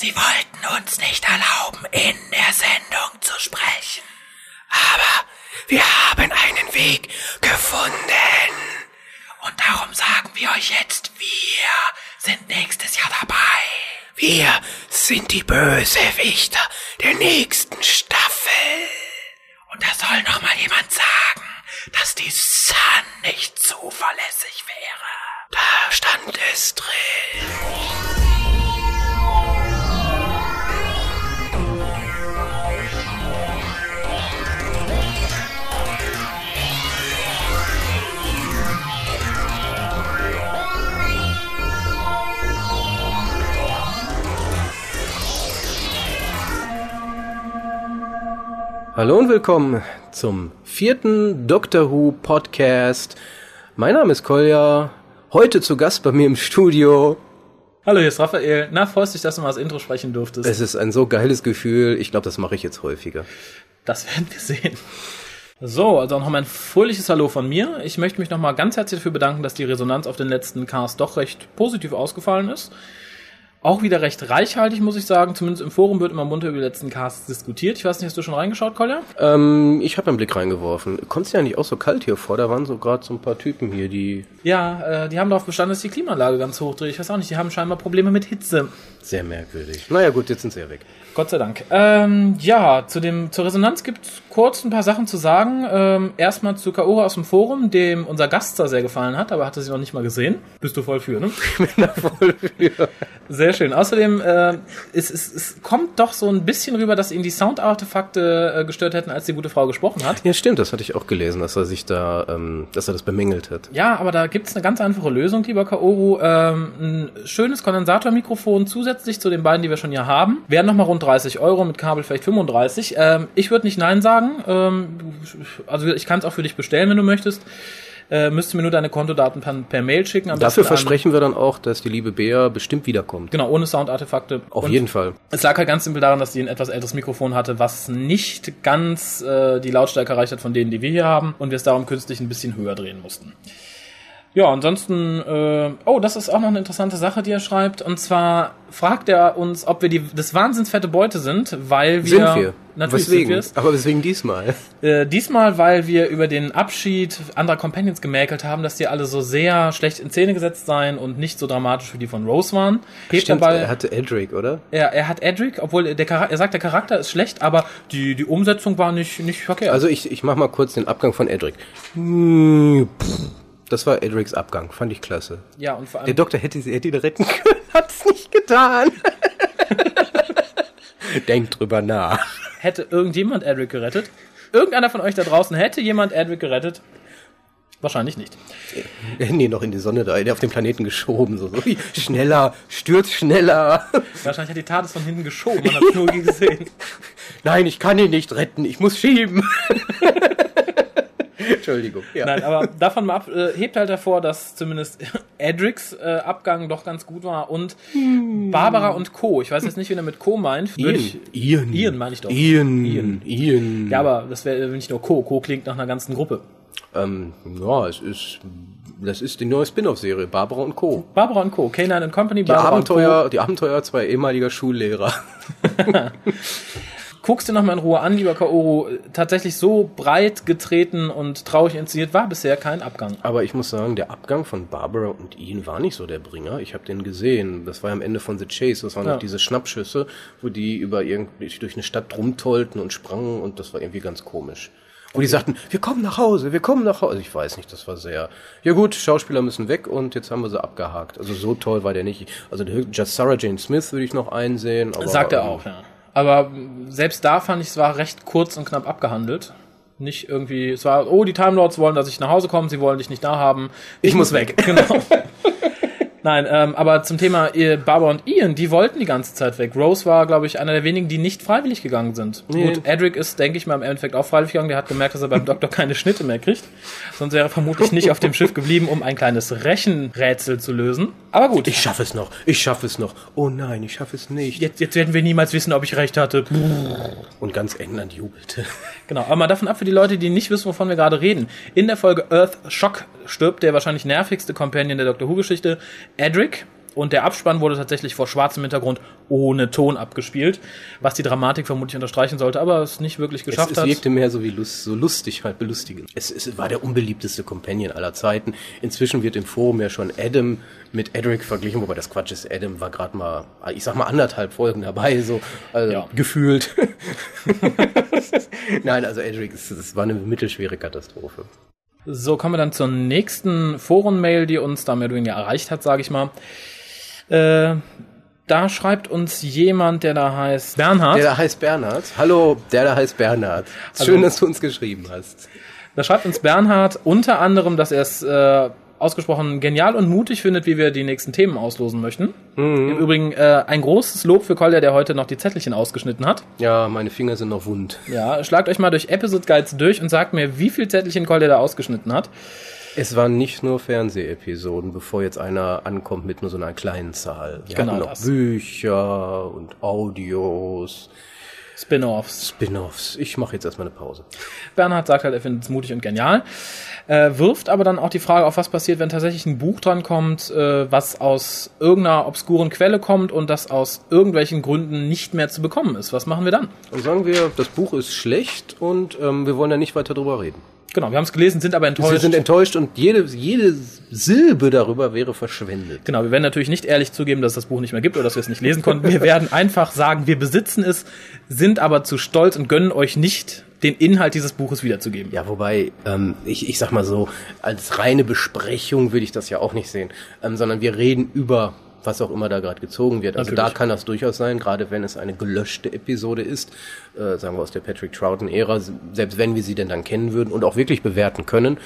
Sie wollten uns nicht erlauben, in der Sendung zu sprechen. Aber wir haben einen Weg gefunden. Und darum sagen wir euch jetzt, wir sind nächstes Jahr dabei. Wir sind die Bösewichter der nächsten Staffel. Und da soll noch mal jemand sagen, dass die Sun nicht zuverlässig wäre. Da stand es drin. Hallo und willkommen zum vierten Doctor Who Podcast. Mein Name ist Kolja. Heute zu Gast bei mir im Studio. Hallo, hier ist Raphael. Na, freust dich, dass du mal das Intro sprechen durftest. Es ist ein so geiles Gefühl. Ich glaube, das mache ich jetzt häufiger. Das werden wir sehen. So, also noch mal ein fröhliches Hallo von mir. Ich möchte mich noch mal ganz herzlich dafür bedanken, dass die Resonanz auf den letzten Cast doch recht positiv ausgefallen ist. Auch wieder recht reichhaltig, muss ich sagen. Zumindest im Forum wird immer munter über die letzten Casts diskutiert. Ich weiß nicht, hast du schon reingeschaut, Kolja? Ähm, ich habe einen Blick reingeworfen. Kommt es ja nicht auch so kalt hier vor? Da waren so gerade so ein paar Typen hier, die Ja, äh, die haben darauf bestanden, dass die Klimaanlage ganz hoch dreht. Ich weiß auch nicht, die haben scheinbar Probleme mit Hitze. sehr merkwürdig. Naja gut, jetzt sind sie ja weg. Gott sei Dank. Ähm, ja, zu dem, zur Resonanz gibt es kurz ein paar Sachen zu sagen. Ähm, erstmal zu Kaora aus dem Forum, dem unser Gast da sehr gefallen hat, aber hatte sie noch nicht mal gesehen. Bist du voll für, ne? Ich bin da voll für. Sehr schön. Außerdem, äh, es, es, es kommt doch so ein bisschen rüber, dass ihn die Soundartefakte äh, gestört hätten, als die gute Frau gesprochen hat. Ja, stimmt, das hatte ich auch gelesen, dass er sich da, ähm, dass er das bemängelt hat. Ja, aber da gibt's eine ganz einfache Lösung, lieber Kaoru. Ähm, ein schönes Kondensatormikrofon zusätzlich zu den beiden, die wir schon hier haben. Wären nochmal rund 30 Euro, mit Kabel vielleicht 35. Ähm, ich würde nicht Nein sagen. Ähm, also ich kann es auch für dich bestellen, wenn du möchtest. Äh, müsste mir nur deine Kontodaten per, per Mail schicken. Dafür versprechen wir dann auch, dass die liebe Bea bestimmt wiederkommt. Genau, ohne Soundartefakte. Auf Und jeden Fall. Es lag halt ganz simpel daran, dass die ein etwas älteres Mikrofon hatte, was nicht ganz äh, die Lautstärke erreicht hat von denen, die wir hier haben und wir es darum künstlich ein bisschen höher drehen mussten. Ja, ansonsten, äh, oh, das ist auch noch eine interessante Sache, die er schreibt. Und zwar fragt er uns, ob wir die das wahnsinnsfette Beute sind, weil wir. Sind wir. Natürlich weswegen? sind wir. Aber weswegen diesmal? Äh, diesmal, weil wir über den Abschied anderer Companions gemäkelt haben, dass die alle so sehr schlecht in Szene gesetzt seien und nicht so dramatisch wie die von Rose waren. Hebt Stimmt, dabei, er hatte Edric, oder? er, er hat Edric, obwohl der Charakter, er sagt, der Charakter ist schlecht, aber die, die Umsetzung war nicht, nicht verkehrt. Also ich, ich mach mal kurz den Abgang von Edric. Das war Edrics Abgang, fand ich klasse. ja, und vor allem, Der Doktor hätte sie hätte ihn retten können, hat's nicht getan. Denkt drüber nach. hätte irgendjemand Edric gerettet? Irgendeiner von euch da draußen hätte jemand Edric gerettet? Wahrscheinlich nicht. Nee, noch in die Sonne da, auf den Planeten geschoben. So, so. Schneller, stürzt schneller. Wahrscheinlich hat die TARDIS von hinten geschoben, man hat es nur gesehen. Nein, ich kann ihn nicht retten, ich muss schieben. Entschuldigung. Ja. Nein, aber davon mal ab, äh, hebt halt hervor, dass zumindest Edrics äh, Abgang doch ganz gut war und Barbara und Co. Ich weiß jetzt nicht, wen er mit Co. meint. Ian. ich, Ian. Ian meine ich doch. Ian. Ian. Ian. Ja, aber das wäre nicht nur Co. Co. klingt nach einer ganzen Gruppe. Ähm, ja, es ist, das ist die neue Spin-off-Serie, Barbara und Co. Barbara und Co. K9 and Company, Die Barbara und Co. Abenteuer, die Abenteuer zwei ehemaliger Schullehrer. Guckst dir nochmal in Ruhe an, lieber Kaoru. Tatsächlich so breit getreten und traurig inszeniert war bisher kein Abgang. Aber ich muss sagen, der Abgang von Barbara und Ian war nicht so der Bringer. Ich habe den gesehen. Das war ja am Ende von The Chase. Das waren Ja. noch diese Schnappschüsse, wo die über irgendwie durch eine Stadt rumtollten und sprangen und das war irgendwie ganz komisch. Wo die sagten, wir kommen nach Hause, wir kommen nach Hause. Ich weiß nicht, das war sehr. Ja gut, Schauspieler müssen weg und jetzt haben wir sie abgehakt. Also so toll war der nicht. Also Just Sarah Jane Smith würde ich noch einsehen. Aber, Sagt er ähm, auch, ja. Aber selbst da fand ich, es war recht kurz und knapp abgehandelt. Nicht irgendwie, es war, oh, die Time Lords wollen, dass ich nach Hause komme, sie wollen dich nicht da haben. Ich muss weg. Genau. Nein, ähm, aber zum Thema Barbara und Ian, die wollten die ganze Zeit weg. Rose war, glaube ich, einer der wenigen, die nicht freiwillig gegangen sind. Nee. Gut, Edric ist, denke ich mal, im Endeffekt auch freiwillig gegangen. Der hat gemerkt, dass er beim Doktor keine Schnitte mehr kriegt. Sonst wäre er vermutlich nicht auf dem Schiff geblieben, um ein kleines Rechenrätsel zu lösen. Aber gut, Ich schaffe es noch, ich schaffe es noch. Oh nein, ich schaffe es nicht. jetzt, jetzt werden wir niemals wissen, ob ich recht hatte. Und ganz England jubelte. Genau, aber mal davon ab für die Leute, die nicht wissen, wovon wir gerade reden. In der Folge Earth Shock stirbt der wahrscheinlich nervigste Companion der Doctor Who-Geschichte, Edric. Und der Abspann wurde tatsächlich vor schwarzem Hintergrund ohne Ton abgespielt, was die Dramatik vermutlich unterstreichen sollte, aber es nicht wirklich geschafft es, es hat. wirkte mehr so wie lust, so lustig, halt belustigend. Es, es war der unbeliebteste Companion aller Zeiten. Inzwischen wird im Forum ja schon Adam mit Edric verglichen, wobei das Quatsch ist. Adam war gerade mal, ich sag mal anderthalb Folgen dabei, so also Ja. gefühlt. Nein, also Edric, es, es war eine mittelschwere Katastrophe. So kommen wir dann zur nächsten Forenmail, die uns da mehr oder weniger erreicht hat, sage ich mal. Äh, da schreibt uns jemand, der da heißt Bernhard. Der da heißt Bernhard. Hallo, der da heißt Bernhard. Also- Schön, dass du uns geschrieben hast. Da schreibt uns Bernhard unter anderem, dass er es äh, ausgesprochen genial und mutig findet, wie wir die nächsten Themen auslosen möchten. Im Übrigen äh, ein großes Lob für Kolja, der heute noch die Zettelchen ausgeschnitten hat. Ja, meine Finger sind noch wund. Ja, schlagt euch mal durch Episode Guides durch und sagt mir, wie viel Zettelchen Kolja da ausgeschnitten hat. Es waren nicht nur Fernsehepisoden, bevor jetzt einer ankommt mit nur so einer kleinen Zahl. Wir Genau hatten noch das. Bücher und Audios, Spin-offs. Spin-offs. Ich mache jetzt erstmal eine Pause. Bernhard sagt halt, er findet es mutig und genial. Äh, wirft aber dann auch die Frage auf, was passiert, wenn tatsächlich ein Buch dran kommt, äh, was aus irgendeiner obskuren Quelle kommt und das aus irgendwelchen Gründen nicht mehr zu bekommen ist. Was machen wir dann? Und sagen wir, das Buch ist schlecht und ähm, wir wollen da nicht weiter drüber reden. Genau, wir haben es gelesen, sind aber Wir enttäuscht. sind enttäuscht und jede, jede Silbe darüber wäre verschwendet. Genau, wir werden natürlich nicht ehrlich zugeben, dass es das Buch nicht mehr gibt oder dass wir es nicht lesen konnten. Wir werden einfach sagen, wir besitzen es, sind aber zu stolz und gönnen euch nicht, den Inhalt dieses Buches wiederzugeben. Ja, wobei, ähm, ich, ich sag mal so, als reine Besprechung würde ich das ja auch nicht sehen, ähm, sondern wir reden über was auch immer da gerade gezogen wird. Also Natürlich. da kann das durchaus sein, gerade wenn es eine gelöschte Episode ist, äh, sagen wir aus der Patrick Troughton-Ära, selbst wenn wir sie denn dann kennen würden und auch wirklich bewerten können,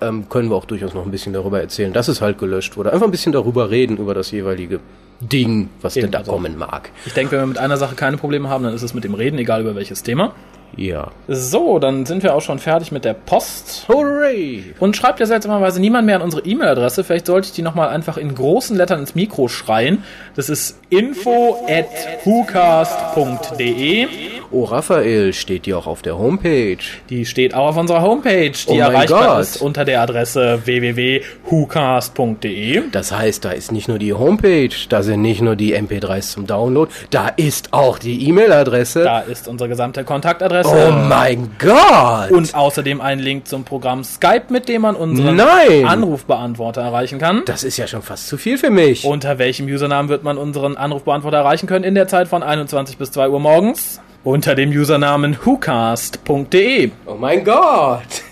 ähm, können wir auch durchaus noch ein bisschen darüber erzählen, dass es halt gelöscht wurde. Einfach ein bisschen darüber reden, über das jeweilige Ding, was Eben, denn da also- kommen mag. Ich denke, wenn wir mit einer Sache keine Probleme haben, dann ist es mit dem Reden, egal über welches Thema. Ja. So, dann sind wir auch schon fertig mit der Post. Hooray! Und schreibt ja seltsamerweise niemand mehr an unsere E-Mail-Adresse. Vielleicht sollte ich die nochmal einfach in großen Lettern ins Mikro schreien. Das ist info at whocast.de. Oh, Raphael, steht die auch auf der Homepage? Die steht auch auf unserer Homepage, die Oh erreichbar Gott. ist unter der Adresse www.whocast.de. Das heißt, da ist nicht nur die Homepage, da sind nicht nur die MP3s zum Download, da ist auch die E-Mail-Adresse. Da ist unsere gesamte Kontaktadresse. Oh mein Gott! Und außerdem ein Link zum Programm Skype, mit dem man unseren Nein! Anrufbeantworter erreichen kann. das ist ja schon fast zu viel für mich. Unter welchem Usernamen wird man unseren Anrufbeantworter erreichen können in der Zeit von 21 bis 2 Uhr morgens? Unter dem Usernamen whocast.de. oh mein Gott!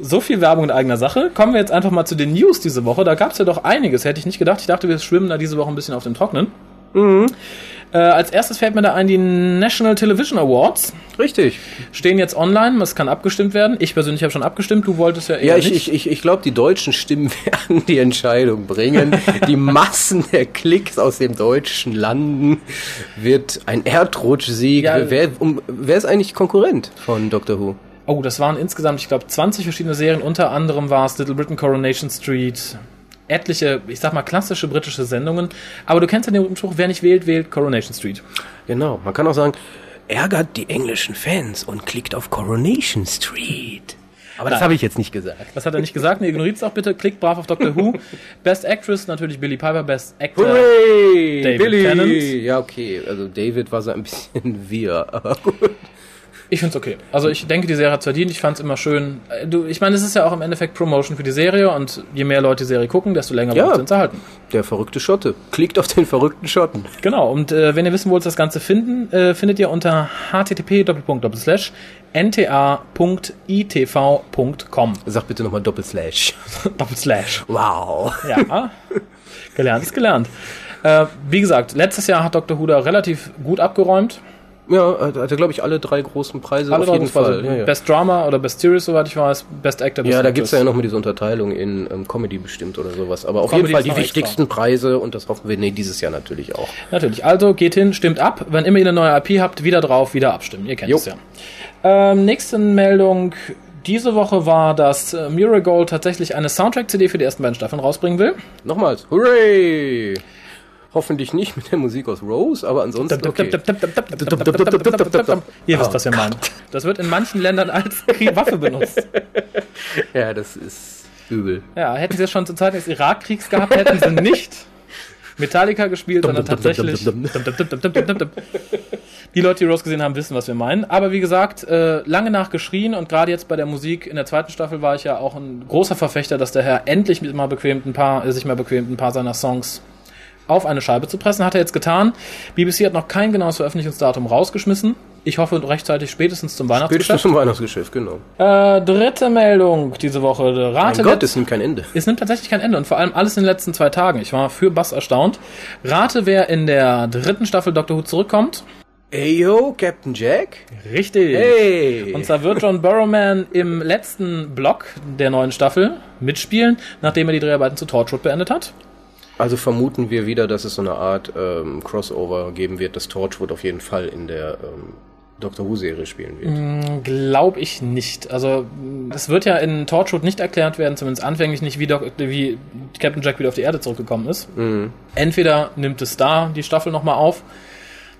So viel Werbung in eigener Sache. Kommen wir jetzt einfach mal zu den News diese Woche. Da gab es ja doch einiges. Hätte ich nicht gedacht. Ich dachte, wir schwimmen da diese Woche ein bisschen auf dem Trocknen. Äh, als erstes fällt mir da ein, die National Television Awards Richtig. stehen jetzt online. Es kann abgestimmt werden. Ich persönlich habe schon abgestimmt. Du wolltest ja eher Ja, ich, nicht. ich, ich, ich glaube, die deutschen Stimmen werden die Entscheidung bringen. die Massen der Klicks aus dem deutschen Landen wird ein Erdrutschsieg. Ja. wer, um, wer ist eigentlich Konkurrent von Doctor Who? Oh, das waren insgesamt, ich glaube, 20 verschiedene Serien. Unter anderem war es Little Britain Coronation Street. Etliche, ich sag mal, klassische britische Sendungen. Aber du kennst ja den Spruch, wer nicht wählt, wählt Coronation Street. Genau, man kann auch sagen, ärgert die englischen Fans und klickt auf Coronation Street. Aber das habe ich jetzt nicht gesagt. Das hat er nicht gesagt. Nee, ignoriert es auch bitte. Klickt brav auf Dr. Who. Best Actress natürlich Billy Piper. Best Actor. Hooray! David Billy! Tennant. Ja, okay. Also David war so ein bisschen wir, aber gut. Ich find's okay. Also ich denke, die Serie hat's verdient. Ich fand's immer schön. Äh, Du, ich meine, es ist ja auch im Endeffekt Promotion für die Serie und je mehr Leute die Serie gucken, desto länger Ja. bleibt sie uns erhalten. Der verrückte Schotte. Klickt auf den verrückten Schotten. Genau. Und äh, wenn ihr wissen wollt, das Ganze finden, äh, findet ihr unter http://nta.itv.com. Sag bitte nochmal Doppelslash. Doppelslash. Wow. Ja, gelernt ist gelernt. Äh, wie gesagt, letztes Jahr hat Dr. Huda relativ gut abgeräumt. Ja, hat er, glaube ich, alle drei großen Preise Alle auf jeden Fall. Ja, ja. Best Drama oder Best Series, soweit ich weiß. Best Actor, Best ja, da Actress. gibt's ja noch mal diese Unterteilung in ähm, Comedy bestimmt oder sowas. Aber auf Comedy jeden Fall die noch extra. wichtigsten Preise und das hoffen wir nee, dieses Jahr natürlich auch. Natürlich. Also geht hin, stimmt ab. Wenn immer ihr eine neue IP habt, wieder drauf, wieder abstimmen. Ihr kennt es ja. Ähm, nächste Meldung. Diese Woche war, dass äh, Miragold tatsächlich eine Soundtrack-CD für die ersten beiden Staffeln rausbringen will. Nochmals, hooray! Hoffentlich nicht mit der Musik aus Rose, aber ansonsten okay. Ihr wisst, was wir meinen. Das wird in manchen Ländern als Waffe benutzt. Ja, das ist übel. Ja, hätten sie es schon zur Zeit des Irakkriegs gehabt, hätten sie nicht. Metallica gespielt, sondern tatsächlich. Die Leute, die Rose gesehen haben, wissen, was wir meinen. Aber wie gesagt, äh, lange nachgeschrien und gerade jetzt bei der Musik in der zweiten Staffel war ich ja auch ein großer Verfechter, dass der Herr endlich mit mal bequemt ein paar, äh, sich mal bequemt ein paar seiner Songs auf eine Scheibe zu pressen. Hat er jetzt getan. BBC hat noch kein genaues Veröffentlichungsdatum rausgeschmissen. Ich hoffe rechtzeitig spätestens zum Spätestens Weihnachtsgeschäft. zum Weihnachtsgeschäft, genau. Äh, dritte Meldung diese Woche. Mein Rate Gott, wer- es nimmt kein Ende. es nimmt tatsächlich kein Ende und vor allem alles in den letzten zwei Tagen. Ich war für Bass erstaunt. Rate, wer in der dritten Staffel Doctor Who zurückkommt. Ayo, Captain Jack? Richtig. Hey! Und zwar wird John Burrowman im letzten Block der neuen Staffel mitspielen, nachdem er die Dreharbeiten zu Torchwood beendet hat. Also vermuten wir wieder, dass es so eine Art ähm, Crossover geben wird, dass Torchwood auf jeden Fall in der ähm, Doctor Who-Serie spielen wird. Glaube ich nicht. Also mh, es wird ja in Torchwood nicht erklärt werden, zumindest anfänglich nicht, wie, Doc wie Captain Jack wieder auf die Erde zurückgekommen ist. Entweder nimmt es da die Staffel nochmal auf,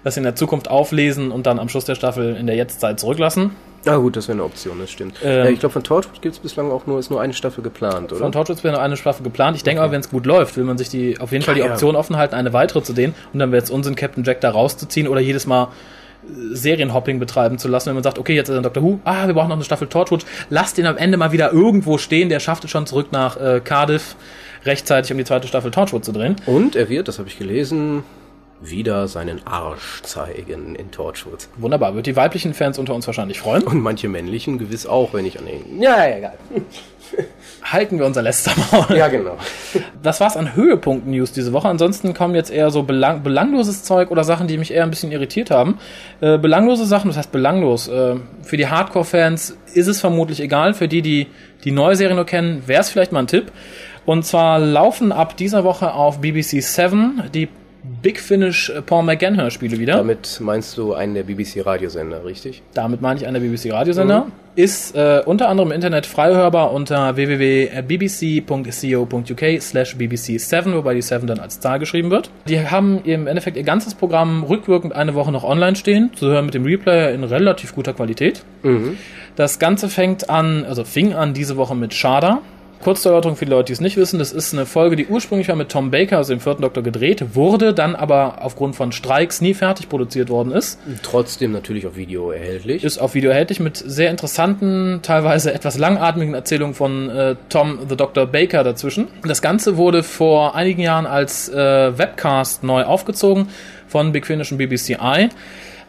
das in der Zukunft auflesen und dann am Schluss der Staffel in der Jetztzeit zurücklassen. Ah gut, das wäre eine Option, das stimmt. Ähm, ja, ich glaube, von Torchwood gibt es bislang auch nur, ist nur eine Staffel geplant, oder? Von Torchwood wäre noch eine Staffel geplant. Ich denke aber, wenn es gut läuft, will man sich die auf jeden Fall die. Option offen halten, eine weitere zu dehnen und dann wäre es Unsinn, Captain Jack da rauszuziehen oder jedes Mal äh, Serienhopping betreiben zu lassen, wenn man sagt, okay, jetzt ist er Doctor Who, ah, wir brauchen noch eine Staffel Torchwood, lasst ihn am Ende mal wieder irgendwo stehen, der schafft es schon zurück nach äh, Cardiff rechtzeitig, um die zweite Staffel Torchwood zu drehen. Und er wird, das habe ich gelesen, wieder seinen Arsch zeigen in Torchwood. Wunderbar, wird die weiblichen Fans unter uns wahrscheinlich freuen. Und manche männlichen gewiss auch, wenn ich an den... Ja, ja, egal. Halten wir unser letzter Maul. Ja, genau. Das war's an Höhepunkten-News diese Woche. Ansonsten kommen jetzt eher so belang belangloses Zeug oder Sachen, die mich eher ein bisschen irritiert haben. Äh, belanglose Sachen, das heißt belanglos. Äh, für die Hardcore-Fans ist es vermutlich egal. Für die, die die neue Serie nur kennen, wäre es vielleicht mal ein Tipp. Und zwar laufen ab dieser Woche auf BBC 7 die Big Finish äh, Paul McGann Hörspiele wieder. Damit meinst du einen der BBC-Radiosender, richtig? Damit meine ich einer BBC-Radiosender. Ist äh, unter anderem im Internet frei hörbar unter www.bbc.co.uk slash bbc7, wobei die 7 dann als Zahl geschrieben wird. Die haben im Endeffekt ihr ganzes Programm rückwirkend eine Woche noch online stehen, zu hören mit dem Replayer in relativ guter Qualität. Das Ganze fängt an, also fing an diese Woche mit Sharda. Kurz zur Erläuterung für die Leute, die es nicht wissen, das ist eine Folge, die ursprünglich mal mit Tom Baker, also dem vierten Doktor, gedreht wurde, dann aber aufgrund von Streiks nie fertig produziert worden ist. Trotzdem natürlich auf Video erhältlich. Ist auf Video erhältlich mit sehr interessanten, teilweise etwas langatmigen Erzählungen von äh, Tom the Dr. Baker dazwischen. Das Ganze wurde vor einigen Jahren als äh, Webcast neu aufgezogen von Big Finish und BBC Eye.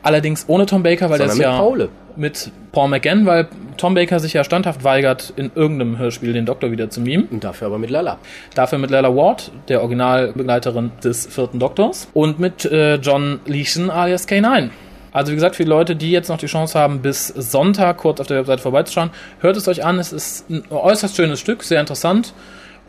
Allerdings ohne Tom Baker, weil der Sondern ist mit ja Paule. mit Paul McGann, weil Tom Baker sich ja standhaft weigert, in irgendeinem Hörspiel den Doktor wieder zu mimen. Und dafür aber mit Lala. Dafür mit Lella Ward, der Originalbegleiterin des vierten Doktors. Und mit äh, John Leeson alias K9. Also wie gesagt, für die Leute, die jetzt noch die Chance haben, bis Sonntag kurz auf der Webseite vorbeizuschauen, hört es euch an. Es ist ein äußerst schönes Stück, sehr interessant.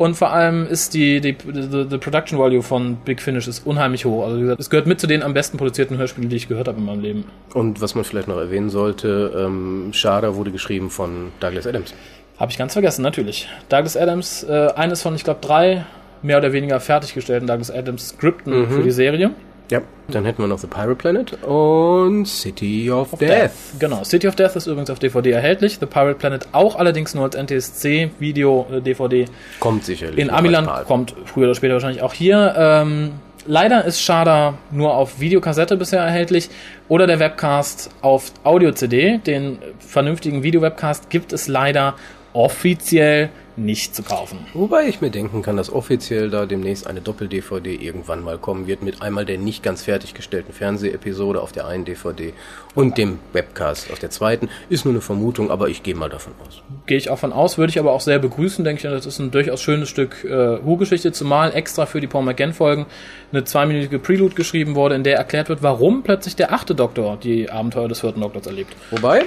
Und vor allem ist die, die, the, the Production Value von Big Finish ist unheimlich hoch. Also wie gesagt, es gehört mit zu den am besten produzierten Hörspielen, die ich gehört habe in meinem Leben. Und was man vielleicht noch erwähnen sollte, ähm, Sharda wurde geschrieben von Douglas Adams. Habe ich ganz vergessen, natürlich. Douglas Adams, äh, eines von, ich glaube, drei mehr oder weniger fertiggestellten Douglas Adams Skripten für die Serie. Ja. Dann hätten wir noch The Pirate Planet und City of, Death. Genau. City of Death ist übrigens auf DVD erhältlich. The Pirate Planet auch allerdings nur als NTSC-Video, äh, DVD. Kommt sicherlich. In Amiland kommt früher oder später wahrscheinlich auch hier. Ähm, leider ist Sharda nur auf Videokassette bisher erhältlich oder der Webcast auf Audio-CD. Den vernünftigen Video-Webcast gibt es leider offiziell nicht zu kaufen. Wobei ich mir denken kann, dass offiziell da demnächst eine Doppel-DVD irgendwann mal kommen wird mit einmal der nicht ganz fertiggestellten Fernsehepisode auf der einen DVD und dem Webcast auf der zweiten. Ist nur eine Vermutung, aber ich gehe mal davon aus. Gehe ich auch von aus, würde ich aber auch sehr begrüßen, denke ich. Das ist ein durchaus schönes Stück äh, Hu-Geschichte, zumal extra für die Paul McGann-Folgen eine zweiminütige Prelude geschrieben wurde, in der erklärt wird, warum plötzlich der achte Doktor die Abenteuer des vierten Doktors erlebt. Wobei,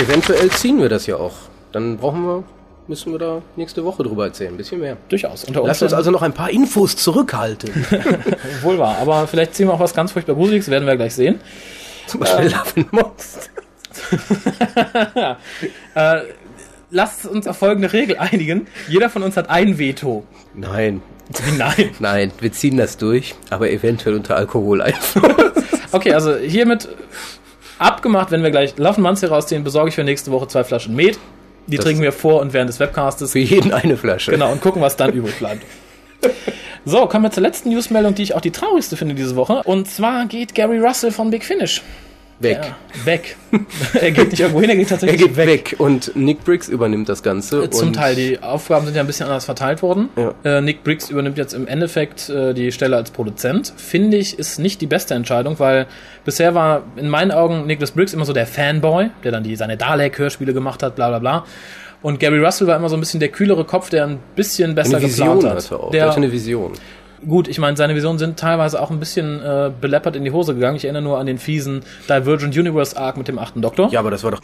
eventuell ziehen wir das ja auch. Dann brauchen wir, müssen wir da nächste Woche drüber erzählen, ein bisschen mehr. Durchaus. Unter Lass uns Umständen also noch ein paar Infos zurückhalten. wohl wahr. Aber vielleicht ziehen wir auch was ganz furchtbar Gruseliges, werden wir gleich sehen. Zum Beispiel Love and Monster. Lasst uns auf folgende Regel einigen. Jeder von uns hat ein Veto. Nein, nein? nein, wir ziehen das durch, aber eventuell unter Alkoholeinfluss. Okay, also hiermit abgemacht, wenn wir gleich Love Monster rausziehen, besorge ich für nächste Woche zwei Flaschen Met. Die Das- trinken wir vor und während des Webcastes. Für jeden eine Flasche. Genau, und gucken, was dann übrig bleibt. So, kommen wir zur letzten Newsmeldung, die ich auch die traurigste finde diese Woche. Und zwar geht Gary Russell von Big Finish. Weg. Ja, weg. er geht nicht irgendwo hin, er geht Er tatsächlich geht weg. und Nick Briggs übernimmt das Ganze. Zum und Teil, die Aufgaben sind ja ein bisschen anders verteilt worden. Ja. Äh, Nick Briggs übernimmt jetzt im Endeffekt äh, die Stelle als Produzent. Finde ich, ist nicht die beste Entscheidung, weil bisher war in meinen Augen Nicholas Briggs immer so der Fanboy, der dann die, seine Dalek-Hörspiele gemacht hat, bla bla bla. Und Gary Russell war immer so ein bisschen der kühlere Kopf, der ein bisschen besser eine Vision geplant hat. hatte auch. Der, Der hatte eine Vision. Gut, ich meine, seine Visionen sind teilweise auch ein bisschen äh, beleppert in die Hose gegangen. Ich erinnere nur an den fiesen Divergent Universe Arc mit dem achten Doktor. Ja, aber das war doch.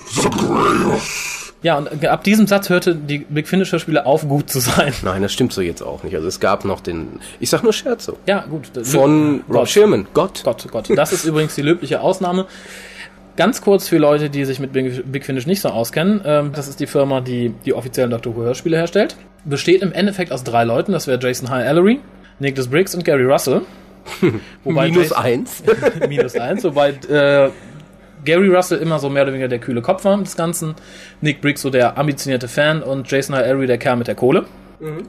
Ja, und ab diesem Satz hörte die Big Finish Spiele auf, gut zu sein. Nein, das stimmt so jetzt auch nicht. Also es gab noch den. Ich sag nur Scherzo. Ja, gut. Von Rob Gott. Sherman. Gott. Gott, Gott. Das ist übrigens die löbliche Ausnahme. Ganz kurz für Leute, die sich mit Big Big Finish nicht so auskennen. Ähm, das ist die Firma, die die offiziellen Doctor Who Hörspiele herstellt. Besteht im Endeffekt aus drei Leuten. Das wäre Jason High Ellery, Nicholas Briggs und Gary Russell. Wobei Minus Jason- eins. minus eins, wobei äh, Gary Russell immer so mehr oder weniger der kühle Kopf war des Ganzen, Nick Briggs so der ambitionierte Fan und Jason Ellery der Kerl mit der Kohle,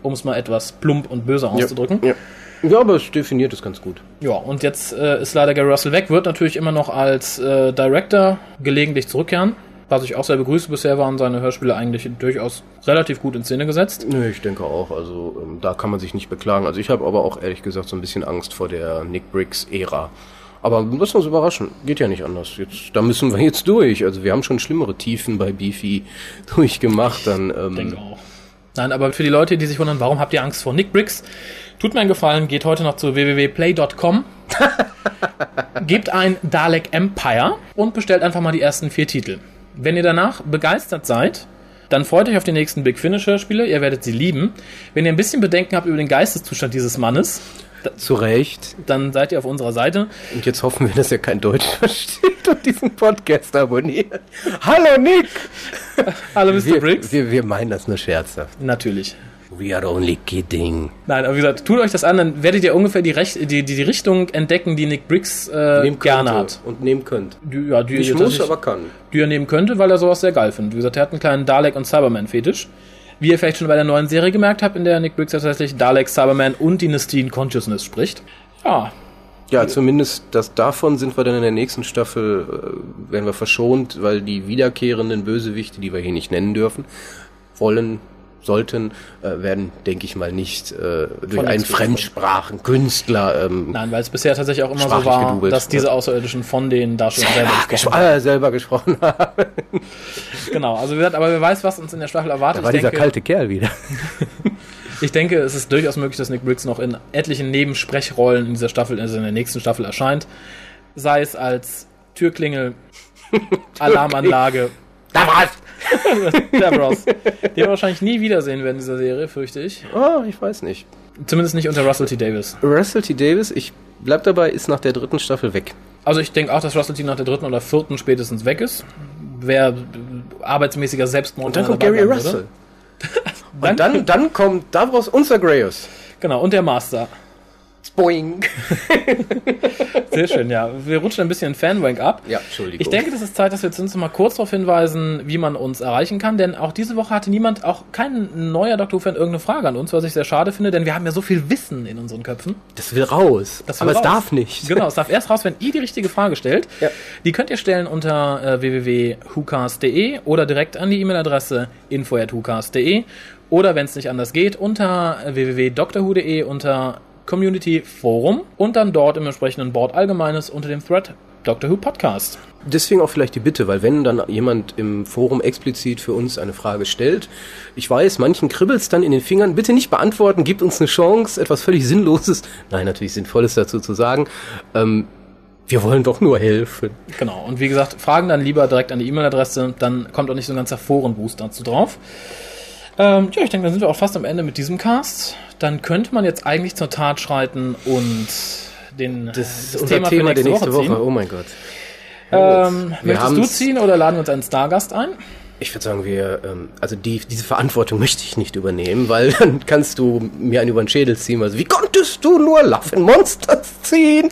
um es mal etwas plump und böse auszudrücken. Ja. ja, aber es definiert es ganz gut. Ja, und jetzt äh, ist leider Gary Russell weg, wird natürlich immer noch als äh, Director gelegentlich zurückkehren. Was ich auch sehr begrüße, bisher waren seine Hörspiele eigentlich durchaus relativ gut in Szene gesetzt. Nö, ich denke auch. Also ähm, da kann man sich nicht beklagen. Also ich habe aber auch ehrlich gesagt so ein bisschen Angst vor der Nick Briggs-Ära. Aber lass uns überraschen. Geht ja nicht anders. Jetzt, da müssen wir jetzt durch. Also wir haben schon schlimmere Tiefen bei Beefy durchgemacht. Dann ähm, Denke auch. Nein, aber für die Leute, die sich wundern, warum habt ihr Angst vor Nick Briggs, tut mir einen Gefallen, geht heute noch zu www.play.com, gebt ein Dalek Empire und bestellt einfach mal die ersten vier Titel. Wenn ihr danach begeistert seid, dann freut euch auf die nächsten Big Finish Hörspiele, ihr werdet sie lieben. Wenn ihr ein bisschen Bedenken habt über den Geisteszustand dieses Mannes, zu Recht. dann seid ihr auf unserer Seite. Und jetzt hoffen wir, dass er kein Deutsch versteht und diesen Podcast abonniert. Hallo Nick! Hallo Mr. Wir, Briggs. wir, wir meinen das nur scherzhaft. Natürlich. We are only kidding. Nein, aber wie gesagt, tut euch das an, dann werdet ihr ungefähr die, Recht, die, die, die Richtung entdecken, die Nick Briggs äh, gerne hat. Und nehmen könnt. Die, ja, die, ihr muss, aber kann. die er nehmen könnte, weil er sowas sehr geil findet. Wie gesagt, er hat einen kleinen Dalek- und Cyberman-Fetisch. Wie ihr vielleicht schon bei der neuen Serie gemerkt habt, in der Nick Briggs tatsächlich Dalek, Cyberman und Dynasty Consciousness spricht. Ja, Ja, zumindest das davon sind wir dann in der nächsten Staffel, äh, werden wir verschont, weil die wiederkehrenden Bösewichte, die wir hier nicht nennen dürfen, wollen, sollten, äh, werden, denke ich mal, nicht äh, durch Von einen Fremdsprachenkünstler ähm, nein, weil es bisher tatsächlich auch immer so war, gedoubelt, dass diese. Außerirdischen von den Darstellern selber selber, gesprochen haben. selber gesprochen haben. Genau, also gesagt, aber wer weiß, was uns in der Staffel erwartet. Da war ich, dieser denke, kalte Kerl wieder. ich denke, es ist durchaus möglich, dass Nick Briggs noch in etlichen Nebensprechrollen in dieser Staffel, also in der nächsten Staffel erscheint. Sei es als Türklingel, Alarmanlage, Da war's! Davros. Den wir wahrscheinlich nie wiedersehen werden in dieser Serie, fürchte ich. Oh, ich weiß nicht. Zumindest nicht unter Russell T. Davis. Russell T. Davis, ich bleib dabei, ist nach der dritten Staffel weg. Also ich denke auch, dass Russell T. nach der dritten oder vierten spätestens weg ist. Wer arbeitsmäßiger Selbstmord Und dann kommt Gary Russell. Dann- Und dann, dann kommt Davros und Zagreus. Genau, und der Master. Boing. Sehr schön, ja. Wir rutschen ein bisschen in Fanrank ab. Ja, Entschuldigung. Ich denke, das ist Zeit, dass wir jetzt uns mal kurz darauf hinweisen, wie man uns erreichen kann, denn auch diese Woche hatte niemand, auch kein neuer Dr. Who-Fan irgendeine Frage an uns, was ich sehr schade finde, denn wir haben ja so viel Wissen in unseren Köpfen. Das will raus. Das will aber raus. es darf nicht. Genau, es darf erst raus, wenn ihr die richtige Frage stellt. Ja. Die könnt ihr stellen unter äh, www.hucast.de oder direkt an die E-Mail-Adresse info.hucast.de oder wenn es nicht anders geht, unter äh, www.drhu.de unter Community Forum und dann dort im entsprechenden Board Allgemeines unter dem Thread Doctor Who Podcast. Deswegen auch vielleicht die Bitte, weil wenn dann jemand im Forum explizit für uns eine Frage stellt, ich weiß, manchen kribbelt's dann in den Fingern, bitte nicht beantworten, gibt uns eine Chance, etwas völlig Sinnloses, nein, natürlich Sinnvolles dazu zu sagen. Ähm, wir wollen doch nur helfen. Genau, und wie gesagt, Fragen dann lieber direkt an die E-Mail-Adresse, dann kommt auch nicht so ein ganzer Forenboost dazu drauf. Ähm, ja, ich denke, dann sind wir auch fast am Ende mit diesem Cast. Dann könnte man jetzt eigentlich zur Tat schreiten und den, Das ist das unser Thema, Thema, für nächste der nächste Woche Woche. Oh mein Gott. Ähm, möchtest du ziehen oder laden wir uns einen Stargast ein? Ich würde sagen, wir, ähm, also die, diese Verantwortung möchte ich nicht übernehmen, weil dann kannst du mir einen über den Schädel ziehen. Also wie konntest du nur Love and Monsters ziehen?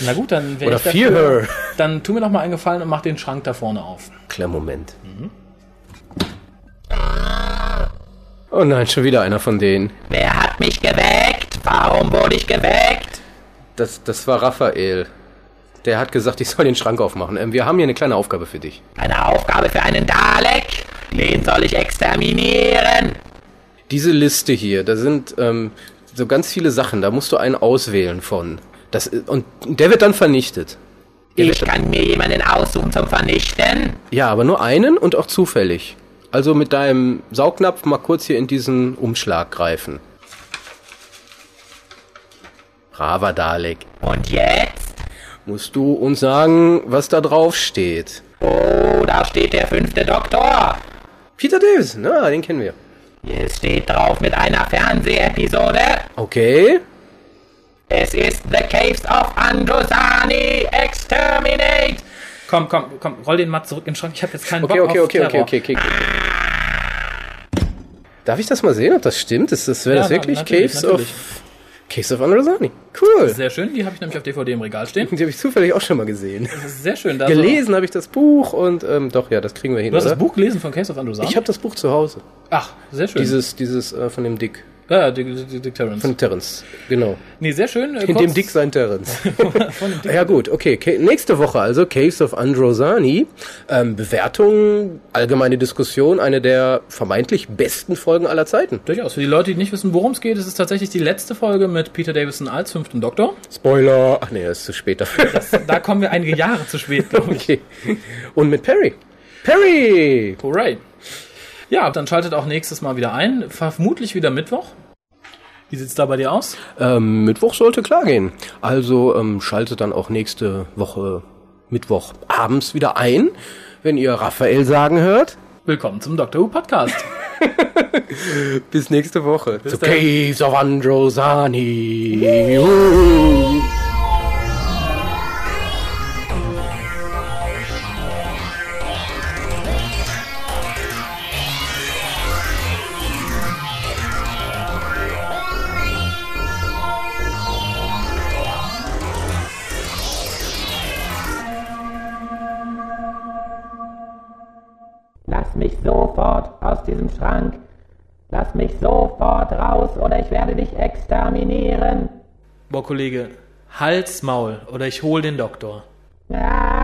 Na gut, dann wäre ich dafür. Fear Her. Dann tu mir noch mal einen Gefallen und mach den Schrank da vorne auf. Klar, Moment. Oh nein, schon wieder einer von denen. Wer hat mich geweckt? Warum wurde ich geweckt? Das, das war Raphael. Der hat gesagt, ich soll den Schrank aufmachen. Ähm, wir haben hier eine kleine Aufgabe für dich. Eine Aufgabe für einen Dalek? Wen soll ich exterminieren? Diese Liste hier, da sind ähm, so ganz viele Sachen. Da musst du einen auswählen von. Das, und der wird dann vernichtet. Ich kann mir jemanden aussuchen zum Vernichten. Ja, aber nur einen und auch zufällig. Also mit deinem Saugnapf mal kurz hier in diesen Umschlag greifen. Braver Dalek. Und jetzt? Musst du uns sagen, was da drauf steht? Oh, da steht der fünfte Doktor. Peter Davison, na, den kennen wir. Hier steht drauf mit einer Fernsehepisode. Okay. Es ist The Caves of Androsani. Exterminate. Komm, komm, komm, roll den mal zurück in den Schrank. Ich habe jetzt keinen Okay, Bock okay, auf okay, okay, Terror. okay, okay, okay. Darf ich das mal sehen, ob das stimmt? Ist das, wäre Ja, das na- wirklich natürlich, Caves natürlich. of Caves of Androsani? Cool. Sehr schön, die habe ich nämlich auf DVD im Regal stehen. Die habe ich zufällig auch schon mal gesehen. Das sehr schön. Da Gelesen habe ich das Buch und ähm, doch, ja, das das Case das ja, Dick, Dick, Dick Terrence. Von Terrence. Genau. Nee, sehr schön. Äh, In dem Dick sein Terrence. von Dick. ja gut, okay. Nächste Woche also Caves of Androsani. Ähm, Bewertung, allgemeine Diskussion, eine der vermeintlich besten Folgen aller Zeiten. Durchaus. Für die Leute, die nicht wissen, worum es geht, es ist tatsächlich die letzte Folge mit Peter Davison als fünften Doktor. Spoiler. Ach nee, das ist zu spät dafür. Da kommen wir einige Jahre zu spät, glaube ich. okay. Und mit Perry. Perry! Hooray. Ja, dann schaltet auch nächstes Mal wieder ein. Vermutlich wieder Mittwoch. Wie sieht's da bei dir aus? Ähm, Mittwoch sollte klar gehen. Also ähm, schaltet dann auch nächste Woche Mittwoch abends wieder ein, wenn ihr Raphael sagen hört. Willkommen zum Doctor Who Podcast. Bis nächste Woche. Zu dann. Caves of Androsani. Schrank. Lass mich sofort raus oder ich werde dich exterminieren. Boah, Kollege, Hals, Maul oder ich hol den Doktor. Ah!